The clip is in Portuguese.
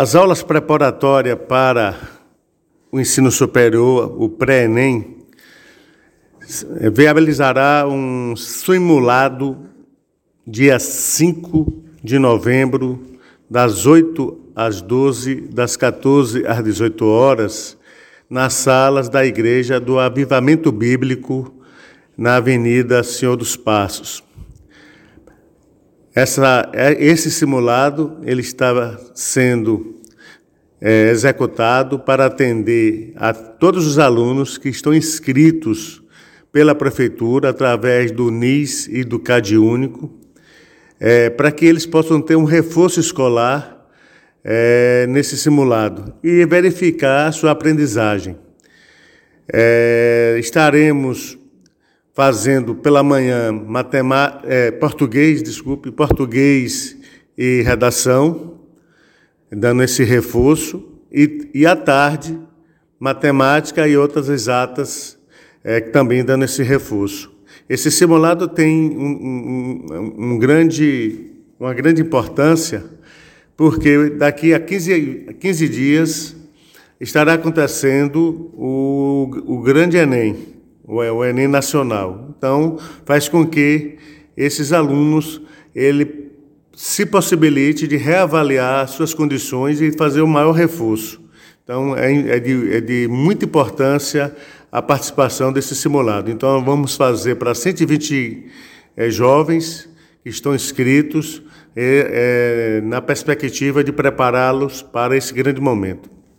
As aulas preparatórias para o ensino superior, o pré-ENEM, viabilizará um simulado dia 5 de novembro, das 8 às 12, das 14 às 18 horas, nas salas da Igreja do Avivamento Bíblico, na Avenida Senhor dos Passos. Essa, é, esse simulado ele estava sendo é, executado para atender a todos os alunos que estão inscritos pela Prefeitura através do NIS e do CAD Único, é, para que eles possam ter um reforço escolar é, nesse simulado e verificar a sua aprendizagem. É, estaremos fazendo pela manhã matemática, é, português, desculpe, português e redação, dando esse reforço, e, e à tarde, matemática e outras exatas, é, também dando esse reforço. Esse simulado tem um, um, um grande, uma grande importância, porque daqui a 15, 15 dias estará acontecendo o, o grande Enem, o Enem Nacional. Então, faz com que esses alunos ele se possibilite de reavaliar suas condições e fazer o maior reforço. Então, é, é, de, é de muita importância a participação desse simulado. Então, vamos fazer para 120 é, jovens que estão inscritos, é, é, na perspectiva de prepará-los para esse grande momento.